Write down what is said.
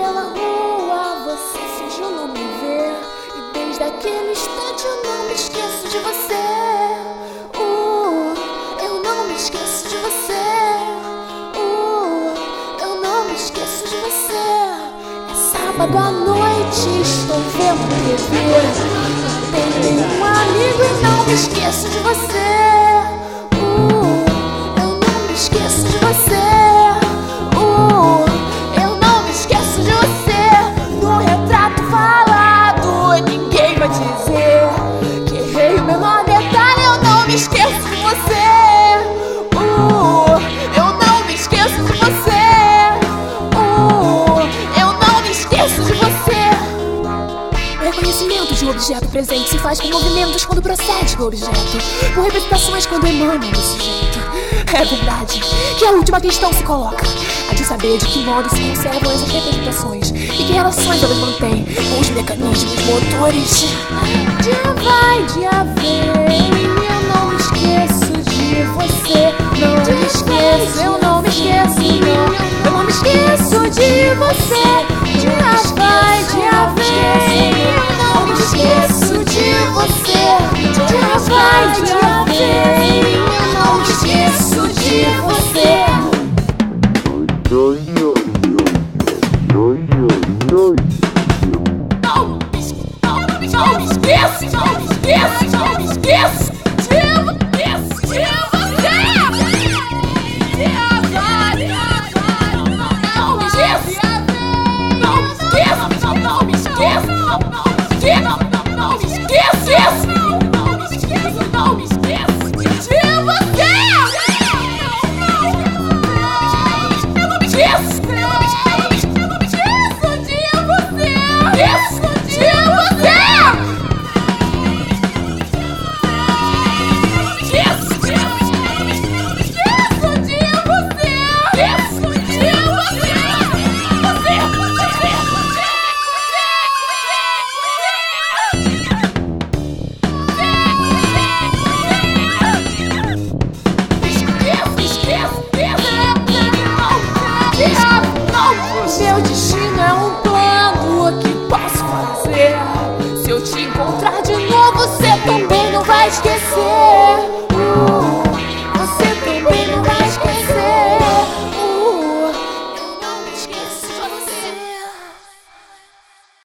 pela rua, você fingiu não me ver. E desde aquele instante eu não me esqueço de você. Uh, eu não me esqueço de você. Uh, eu não me esqueço de você. É sábado à noite, estou vendo TV. Tenho nenhum amigo e não me esqueço de você. Objeto presente se faz com movimentos quando procede do objeto, por representações quando emanam do sujeito. É verdade que a última questão se coloca, a de saber de que modo se conservam essas representações e que relações elas mantêm com os mecanismos motores. Dia vai, dia vem, não me você. Não me es- não, me esqueço, não me esqueço,